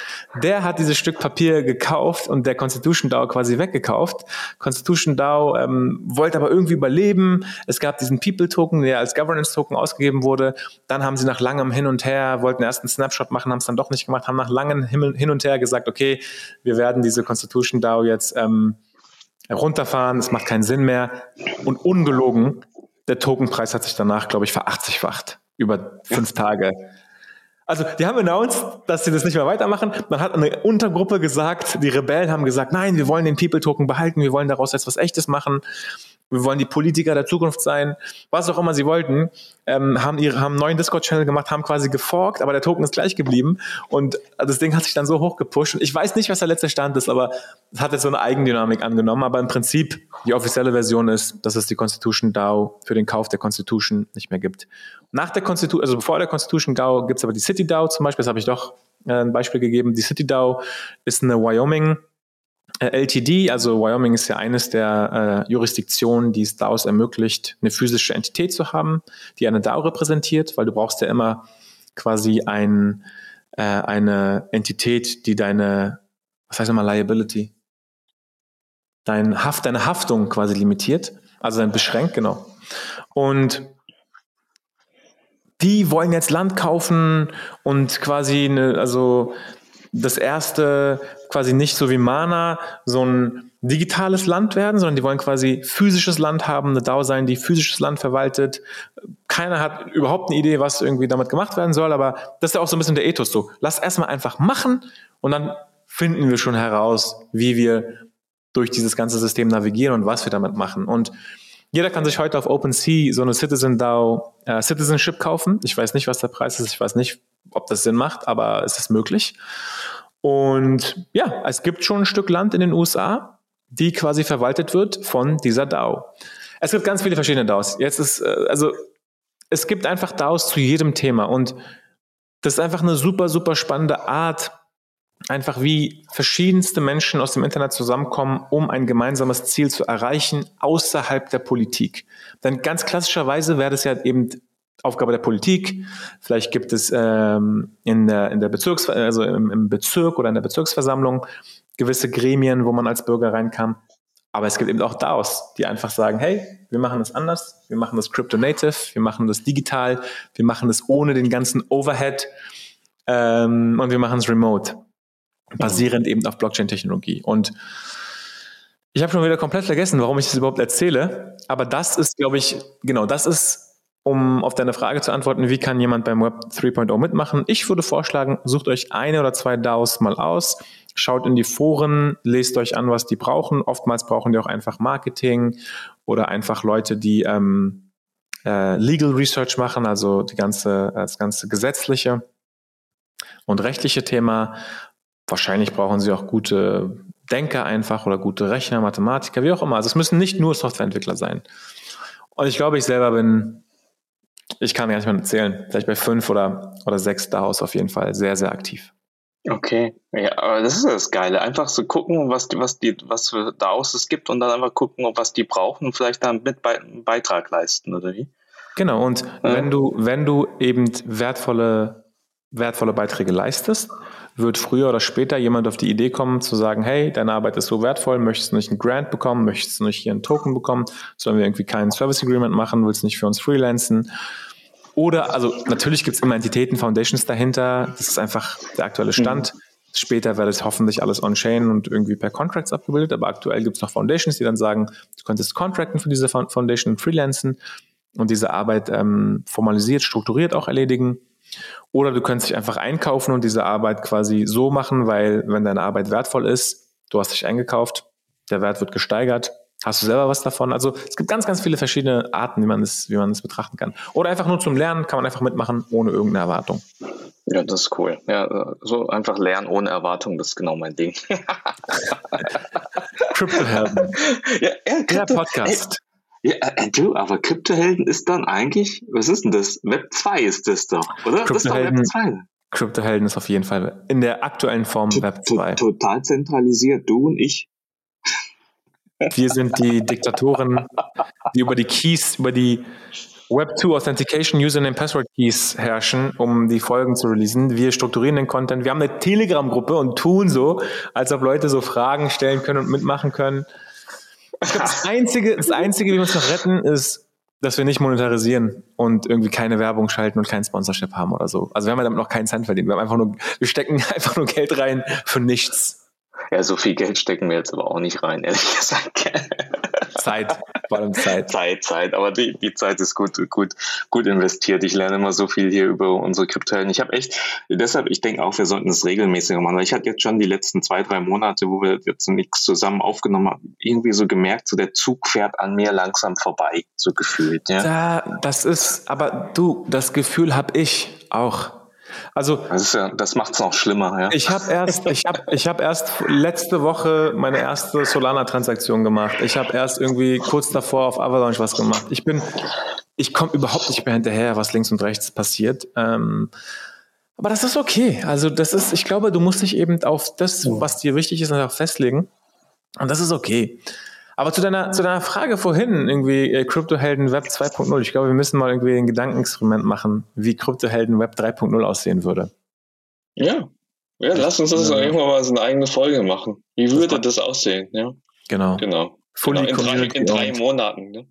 der hat dieses Stück Papier gekauft und der Constitution DAO quasi weggekauft. Constitution DAO ähm, wollte aber irgendwie überleben. Es gab diesen People Token, der als Governance Token ausgegeben wurde. Dann haben sie nach langem Hin und Her, wollten erst einen Snapshot machen, haben es dann doch nicht gemacht, haben nach langem Hin und Her gesagt, okay, wir werden diese Constitution DAO jetzt ähm, runterfahren, es macht keinen Sinn mehr. Und ungelogen, der Tokenpreis hat sich danach, glaube ich, verachtzigfacht über fünf Tage. Also die haben announced, dass sie das nicht mehr weitermachen. Dann hat eine Untergruppe gesagt, die Rebellen haben gesagt, nein, wir wollen den People-Token behalten, wir wollen daraus etwas Echtes machen wir wollen die Politiker der Zukunft sein, was auch immer sie wollten, ähm, haben ihre haben einen neuen Discord-Channel gemacht, haben quasi geforkt, aber der Token ist gleich geblieben und das Ding hat sich dann so hoch gepusht. Und ich weiß nicht, was der letzte Stand ist, aber es hat jetzt so eine Eigendynamik angenommen. Aber im Prinzip die offizielle Version ist, dass es die Constitution DAO für den Kauf der Constitution nicht mehr gibt. Nach der Constitution, also bevor der Constitution DAO gibt es aber die City DAO zum Beispiel, das habe ich doch äh, ein Beispiel gegeben. Die City DAO ist eine Wyoming LTD, also Wyoming ist ja eines der äh, Jurisdiktionen, die es daraus ermöglicht, eine physische Entität zu haben, die eine DAO repräsentiert, weil du brauchst ja immer quasi ein, äh, eine Entität, die deine, was heißt nochmal Liability? Dein Haft, deine Haftung quasi limitiert, also dann beschränkt, genau. Und die wollen jetzt Land kaufen und quasi eine, also das erste quasi nicht so wie Mana so ein digitales Land werden, sondern die wollen quasi physisches Land haben, eine DAO sein, die physisches Land verwaltet. Keiner hat überhaupt eine Idee, was irgendwie damit gemacht werden soll, aber das ist ja auch so ein bisschen der Ethos so. Lass erstmal einfach machen und dann finden wir schon heraus, wie wir durch dieses ganze System navigieren und was wir damit machen. Und jeder kann sich heute auf OpenSea so eine Citizen DAO äh, Citizenship kaufen. Ich weiß nicht, was der Preis ist. Ich weiß nicht, ob das Sinn macht, aber es ist möglich. Und ja, es gibt schon ein Stück Land in den USA, die quasi verwaltet wird von dieser DAO. Es gibt ganz viele verschiedene DAOs. Jetzt ist, äh, also, es gibt einfach DAOs zu jedem Thema und das ist einfach eine super, super spannende Art, einfach wie verschiedenste Menschen aus dem Internet zusammenkommen, um ein gemeinsames Ziel zu erreichen außerhalb der Politik. Denn ganz klassischerweise wäre das ja eben Aufgabe der Politik. Vielleicht gibt es ähm, in der, in der Bezirks, also im, im Bezirk oder in der Bezirksversammlung gewisse Gremien, wo man als Bürger reinkam. Aber es gibt eben auch DAOs, die einfach sagen, hey, wir machen das anders, wir machen das Crypto Native, wir machen das digital, wir machen das ohne den ganzen Overhead ähm, und wir machen es remote basierend eben auf Blockchain-Technologie. Und ich habe schon wieder komplett vergessen, warum ich das überhaupt erzähle. Aber das ist, glaube ich, genau, das ist, um auf deine Frage zu antworten, wie kann jemand beim Web 3.0 mitmachen? Ich würde vorschlagen, sucht euch eine oder zwei DAOs mal aus, schaut in die Foren, lest euch an, was die brauchen. Oftmals brauchen die auch einfach Marketing oder einfach Leute, die ähm, äh, Legal Research machen, also die ganze, das ganze gesetzliche und rechtliche Thema. Wahrscheinlich brauchen sie auch gute Denker einfach oder gute Rechner, Mathematiker, wie auch immer. Also es müssen nicht nur Softwareentwickler sein. Und ich glaube, ich selber bin, ich kann gar nicht mehr erzählen, vielleicht bei fünf oder, oder sechs DAOs auf jeden Fall sehr, sehr aktiv. Okay, ja, aber das ist das Geile. Einfach so gucken, was die, was die, was für DAOs es gibt und dann einfach gucken, was die brauchen und vielleicht dann mit einen Beitrag leisten, oder wie? Genau, und ja. wenn du, wenn du eben wertvolle, wertvolle Beiträge leistest, wird früher oder später jemand auf die Idee kommen zu sagen, hey, deine Arbeit ist so wertvoll, möchtest du nicht einen Grant bekommen, möchtest du nicht hier einen Token bekommen, sollen wir irgendwie kein Service Agreement machen, willst du nicht für uns freelancen? Oder, also natürlich gibt es immer Entitäten, Foundations dahinter, das ist einfach der aktuelle Stand. Mhm. Später wird es hoffentlich alles on-chain und irgendwie per Contracts abgebildet, aber aktuell gibt es noch Foundations, die dann sagen, du könntest contracten für diese Foundation und freelancen und diese Arbeit ähm, formalisiert, strukturiert auch erledigen. Oder du könntest dich einfach einkaufen und diese Arbeit quasi so machen, weil wenn deine Arbeit wertvoll ist, du hast dich eingekauft, der Wert wird gesteigert, hast du selber was davon. Also es gibt ganz, ganz viele verschiedene Arten, wie man es, wie man es betrachten kann. Oder einfach nur zum Lernen kann man einfach mitmachen, ohne irgendeine Erwartung. Ja, das ist cool. Ja, so einfach lernen ohne Erwartung, das ist genau mein Ding. Crypto-Helden. Ja, ja, Der Podcast. Ja, äh, du, aber Kryptohelden ist dann eigentlich, was ist denn das? Web 2 ist das doch, oder? Das ist doch Web 2. Kryptohelden ist auf jeden Fall in der aktuellen Form to Web 2. Total zentralisiert, du und ich. Wir sind die Diktatoren, die über die Keys, über die Web 2 Authentication Username Password Keys herrschen, um die Folgen zu releasen. Wir strukturieren den Content. Wir haben eine Telegram-Gruppe und tun so, als ob Leute so Fragen stellen können und mitmachen können. Das Einzige, das Einzige, wie wir uns noch retten, ist, dass wir nicht monetarisieren und irgendwie keine Werbung schalten und kein Sponsorship haben oder so. Also wir haben ja damit noch keinen Cent verdient. Wir haben einfach nur, wir stecken einfach nur Geld rein für nichts. Ja, so viel Geld stecken wir jetzt aber auch nicht rein, ehrlich gesagt. Zeit, vor allem Zeit. Zeit, Zeit, aber die, die Zeit ist gut, gut, gut investiert. Ich lerne immer so viel hier über unsere Kryptohelden. Ich habe echt, deshalb, ich denke auch, wir sollten es regelmäßiger machen, weil ich hatte jetzt schon die letzten zwei, drei Monate, wo wir jetzt nichts zusammen aufgenommen haben, irgendwie so gemerkt, so der Zug fährt an mir langsam vorbei, so gefühlt. Ja, da, das ist, aber du, das Gefühl habe ich auch. Also das, ja, das macht es noch schlimmer. Ja. Ich habe erst, ich habe, ich habe erst letzte Woche meine erste Solana-Transaktion gemacht. Ich habe erst irgendwie kurz davor auf Avalanche was gemacht. Ich bin, ich komme überhaupt nicht mehr hinterher, was links und rechts passiert. Ähm, aber das ist okay. Also das ist, ich glaube, du musst dich eben auf das, was dir wichtig ist, einfach festlegen. Und das ist okay. Aber zu deiner, zu deiner Frage vorhin, irgendwie äh, Kryptohelden Web 2.0, ich glaube, wir müssen mal irgendwie ein Gedankenexperiment machen, wie Kryptohelden Web 3.0 aussehen würde. Ja, ja lass uns das ja. irgendwann mal so eine eigene Folge machen. Wie würde das, das aussehen? Ja. Genau. Genau. Fully genau, in, drei, in drei Monaten. Ne?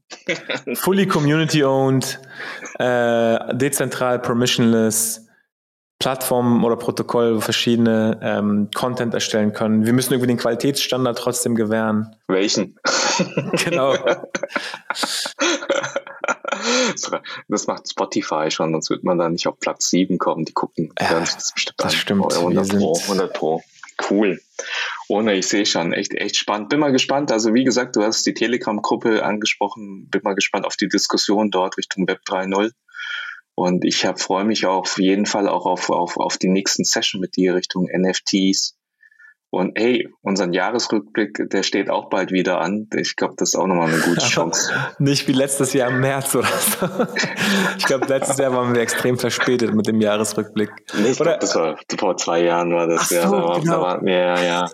Fully community owned, äh, dezentral, permissionless, Plattform oder Protokoll, wo verschiedene ähm, Content erstellen können. Wir müssen irgendwie den Qualitätsstandard trotzdem gewähren. Welchen? genau. Das macht Spotify schon, sonst wird man da nicht auf Platz 7 kommen. Die gucken ja, das bestimmt Das stimmt. 100 Pro, 100 Pro. Cool. Ohne, ich sehe schon, echt, echt spannend. Bin mal gespannt. Also, wie gesagt, du hast die Telegram-Gruppe angesprochen. Bin mal gespannt auf die Diskussion dort Richtung Web 3.0. Und ich freue mich auf jeden Fall auch auf, auf, auf die nächsten Session mit dir Richtung NFTs. Und hey, unseren Jahresrückblick, der steht auch bald wieder an. Ich glaube, das ist auch nochmal eine gute Chance. Nicht wie letztes Jahr im März oder so. Ich glaube, letztes Jahr waren wir extrem verspätet mit dem Jahresrückblick. Nee, ich glaube, das war vor zwei Jahren war das. Ach ja, so, da war, genau. da war, ja, ja.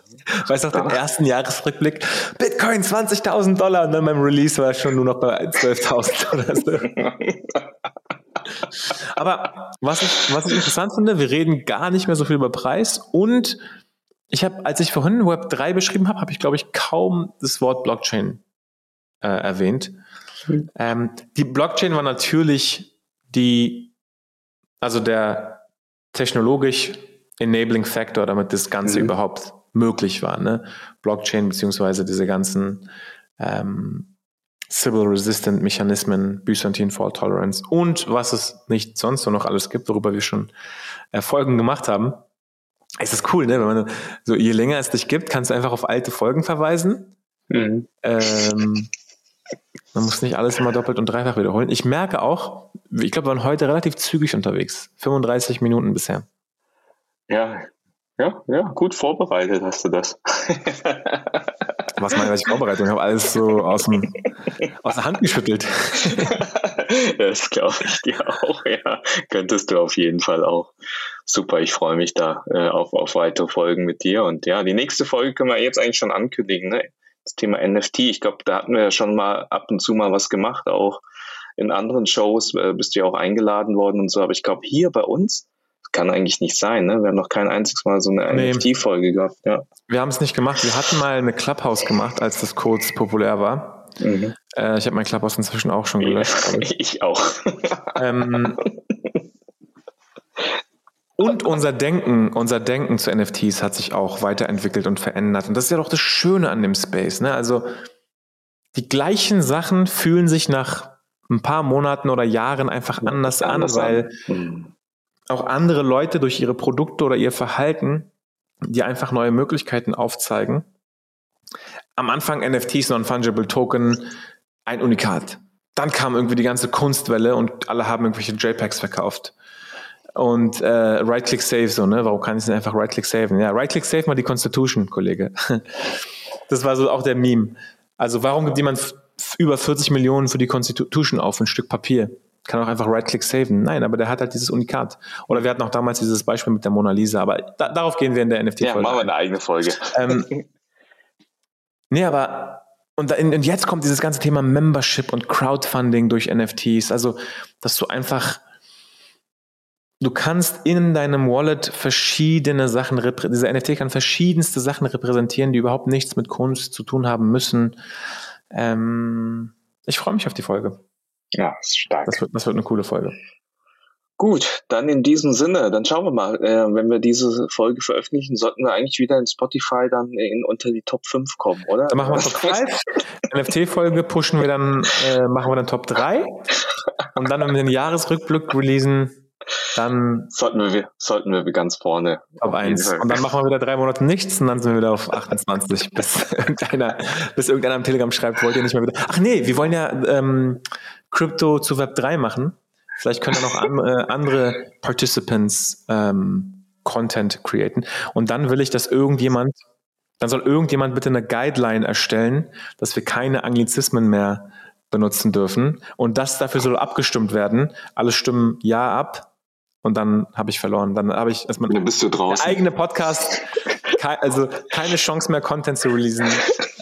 Weißt du, den ersten Jahresrückblick, Bitcoin 20.000 Dollar und dann beim Release war es schon nur noch bei 12.000 oder so. Aber was ich, was ich interessant finde, wir reden gar nicht mehr so viel über Preis und ich habe, als ich vorhin Web 3 beschrieben habe, habe ich, glaube ich, kaum das Wort Blockchain äh, erwähnt. Mhm. Ähm, die Blockchain war natürlich die, also der technologisch enabling Factor, damit das Ganze mhm. überhaupt möglich war. Ne? Blockchain beziehungsweise diese ganzen ähm, Sybil-resistant Mechanismen, Byzantine Fault Tolerance und was es nicht sonst so noch alles gibt, worüber wir schon Folgen gemacht haben. Es ist cool, ne? Wenn man so, je länger es dich gibt, kannst du einfach auf alte Folgen verweisen. Mhm. Ähm, man muss nicht alles immer doppelt und dreifach wiederholen. Ich merke auch, ich glaube, wir waren heute relativ zügig unterwegs. 35 Minuten bisher. Ja, ja, ja, gut vorbereitet hast du das. Was meine ich vorbereitet? Ich habe alles so aus, dem, aus der Hand geschüttelt. das glaube ich dir auch, ja. Könntest du auf jeden Fall auch. Super, ich freue mich da äh, auf, auf weitere Folgen mit dir. Und ja, die nächste Folge können wir jetzt eigentlich schon ankündigen, ne? Das Thema NFT. Ich glaube, da hatten wir ja schon mal ab und zu mal was gemacht, auch in anderen Shows äh, bist du ja auch eingeladen worden und so. Aber ich glaube, hier bei uns kann eigentlich nicht sein. Ne? Wir haben noch kein einziges Mal so eine nee. NFT-Folge gehabt. Ja. Wir haben es nicht gemacht. Wir hatten mal eine Clubhouse gemacht, als das kurz populär war. Mhm. Äh, ich habe mein Clubhouse inzwischen auch schon gelöscht. ich. ich auch. ähm, und unser Denken, unser Denken zu NFTs hat sich auch weiterentwickelt und verändert. Und das ist ja doch das Schöne an dem Space. Ne? Also die gleichen Sachen fühlen sich nach ein paar Monaten oder Jahren einfach anders, anders an, weil mhm auch andere Leute durch ihre Produkte oder ihr Verhalten, die einfach neue Möglichkeiten aufzeigen. Am Anfang NFTs, Non-Fungible Token, ein Unikat. Dann kam irgendwie die ganze Kunstwelle und alle haben irgendwelche JPEGs verkauft. Und äh, Right-Click Save, so, ne? Warum kann ich denn einfach Right-Click saven? Ja, Right-Click Save mal die Constitution, Kollege. Das war so auch der Meme. Also warum gibt jemand über 40 Millionen für die Constitution auf, ein Stück Papier? Kann auch einfach Right-Click saven. Nein, aber der hat halt dieses Unikat. Oder wir hatten auch damals dieses Beispiel mit der Mona Lisa, aber da, darauf gehen wir in der NFT-Folge. Ja, machen wir eine eigene Folge. Ähm, nee, aber und, und, jetzt kommt dieses ganze Thema Membership und Crowdfunding durch NFTs. Also, dass du einfach, du kannst in deinem Wallet verschiedene Sachen, dieser NFT kann verschiedenste Sachen repräsentieren, die überhaupt nichts mit Kunst zu tun haben müssen. Ähm, ich freue mich auf die Folge. Ja, ist stark. Das wird, das wird eine coole Folge. Gut, dann in diesem Sinne, dann schauen wir mal, äh, wenn wir diese Folge veröffentlichen, sollten wir eigentlich wieder in Spotify dann in, unter die Top 5 kommen, oder? Dann machen wir Top 5. NFT-Folge pushen wir dann, äh, machen wir dann Top 3. Und dann, wenn wir den Jahresrückblick releasen, dann sollten wir, sollten wir ganz vorne. Top 1. Und dann machen wir wieder drei Monate nichts und dann sind wir wieder auf 28, bis irgendeiner, bis irgendeiner am Telegram schreibt, wollt ihr nicht mehr wieder. Ach nee, wir wollen ja ähm, Crypto zu Web 3 machen. Vielleicht können da noch an, äh, andere Participants ähm, Content createn. Und dann will ich, dass irgendjemand, dann soll irgendjemand bitte eine Guideline erstellen, dass wir keine Anglizismen mehr benutzen dürfen. Und das dafür soll abgestimmt werden. Alle stimmen Ja ab. Und dann habe ich verloren. Dann habe ich erstmal dann bist du draußen. eigene Podcast, also keine Chance mehr Content zu releasen.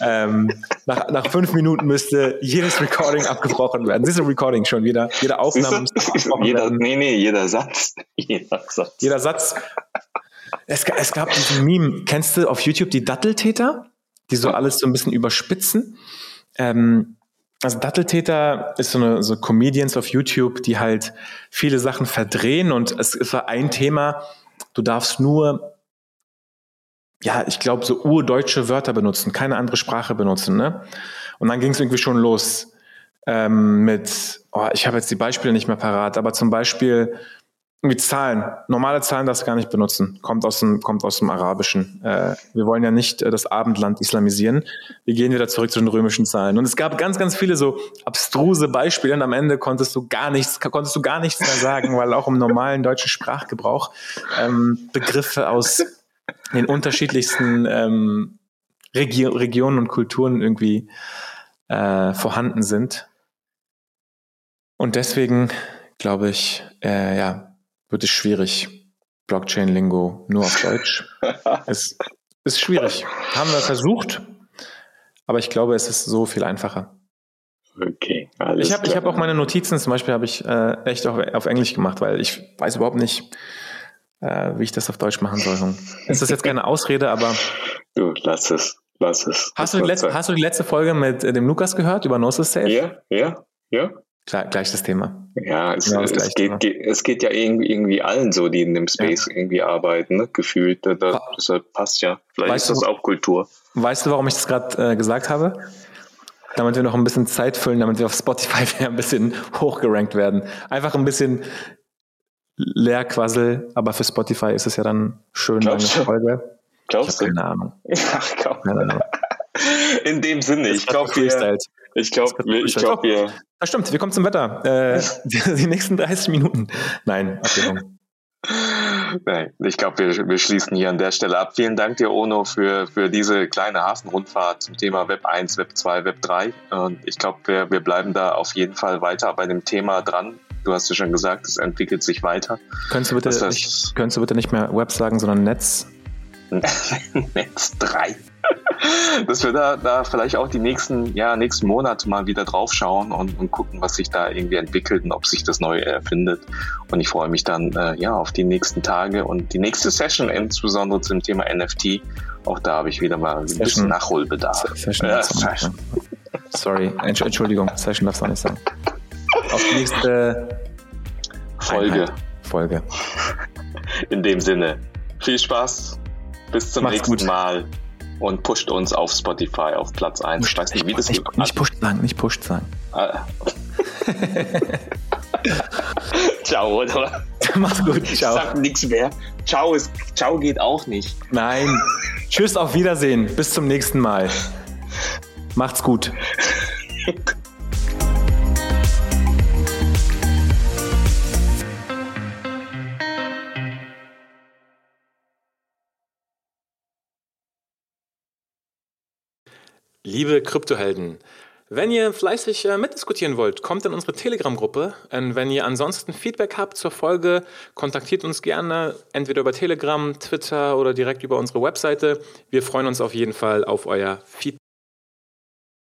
Ähm, nach, nach fünf Minuten müsste jedes Recording abgebrochen werden. Diese Recording schon wieder. Jede Aufnahme müsste abgebrochen jeder, werden. Nee, nee, jeder Satz. Jeder Satz. Jeder Satz. Es, es gab diesen Meme. Kennst du auf YouTube die Datteltäter? Die so alles so ein bisschen überspitzen. Ähm, also Datteltäter ist so eine so Comedians auf YouTube, die halt viele Sachen verdrehen und es war ein Thema, du darfst nur ja, ich glaube, so urdeutsche Wörter benutzen, keine andere Sprache benutzen. Ne? Und dann ging es irgendwie schon los ähm, mit, oh, ich habe jetzt die Beispiele nicht mehr parat, aber zum Beispiel irgendwie Zahlen. Normale Zahlen darfst du gar nicht benutzen. Kommt aus dem, kommt aus dem Arabischen. Äh, wir wollen ja nicht äh, das Abendland islamisieren. Wir gehen wieder zurück zu den römischen Zahlen. Und es gab ganz, ganz viele so abstruse Beispiele und am Ende konntest du gar nichts, konntest du gar nichts mehr sagen, weil auch im normalen deutschen Sprachgebrauch ähm, Begriffe aus den unterschiedlichsten ähm, Regi Regionen und Kulturen irgendwie äh, vorhanden sind. Und deswegen glaube ich, äh, ja, wird es schwierig. Blockchain-Lingo nur auf Deutsch. es ist schwierig. Haben wir versucht, aber ich glaube, es ist so viel einfacher. Okay. Alles ich habe hab auch meine Notizen zum Beispiel habe ich äh, echt auf, auf Englisch gemacht, weil ich weiß überhaupt nicht, äh, wie ich das auf Deutsch machen soll. Es ist jetzt keine Ausrede, aber. Du, lass es. Lass es. Hast, du die, letzte, hast du die letzte Folge mit äh, dem Lukas gehört über Gnosis Safe? Ja, ja, ja. Klar, gleich das Thema. Ja, es, genau es, geht, geht, es geht ja irgendwie, allen so, die in dem Space ja. irgendwie arbeiten, ne? gefühlt. Da, das passt ja. Vielleicht weißt ist das auch Kultur. Weißt du, warum ich das gerade äh, gesagt habe? Damit wir noch ein bisschen Zeit füllen, damit wir auf Spotify wieder ein bisschen hochgerankt werden. Einfach ein bisschen Leerquassel, aber für Spotify ist es ja dann schön Glaubst lange Folge. Glaubst ich du? Keine Ahnung. Ja, komm. Keine Ahnung. In dem Sinne, ich glaube, wir, ich glaube, ich glaube, wir. Das stimmt, wir kommen zum Wetter. Äh, die, nächsten 30 Minuten. Nein, Abwägung. Nein, ich glaube, wir, wir schließen hier an der Stelle ab. Vielen Dank dir, Ono, für, für diese kleine Hafenrundfahrt zum Thema Web 1, Web 2, Web 3. Und ich glaube, wir, wir bleiben da auf jeden Fall weiter bei dem Thema dran. Du hast ja schon gesagt, es entwickelt sich weiter. Könntest du bitte, nicht, könntest du bitte nicht mehr Web sagen, sondern Netz? Netz 3. Dass wir da, da vielleicht auch die nächsten, ja, nächsten Monate mal wieder drauf schauen und, und gucken, was sich da irgendwie entwickelt und ob sich das neu erfindet. Und ich freue mich dann äh, ja auf die nächsten Tage und die nächste Session, insbesondere zum Thema NFT. Auch da habe ich wieder mal ein Session. bisschen Nachholbedarf. Session ja, Session. Sorry, Entschuldigung, Session darfst du nicht sagen. Auf die nächste Folge. Einheit. Folge. In dem Sinne, viel Spaß bis zum Macht's nächsten gut. Mal und pusht uns auf Spotify auf Platz 1. Ich weiß nicht, wie das nicht, nicht pusht sagen, nicht pusht sagen. Ah. Ciao, oder? Mach's gut, ciao. Ich sag nichts mehr. Ciao, ist, ciao geht auch nicht. Nein. Tschüss, auf Wiedersehen. Bis zum nächsten Mal. Macht's gut. Liebe Kryptohelden, wenn ihr fleißig äh, mitdiskutieren wollt, kommt in unsere Telegram-Gruppe. Wenn ihr ansonsten Feedback habt zur Folge, kontaktiert uns gerne entweder über Telegram, Twitter oder direkt über unsere Webseite. Wir freuen uns auf jeden Fall auf euer Feedback.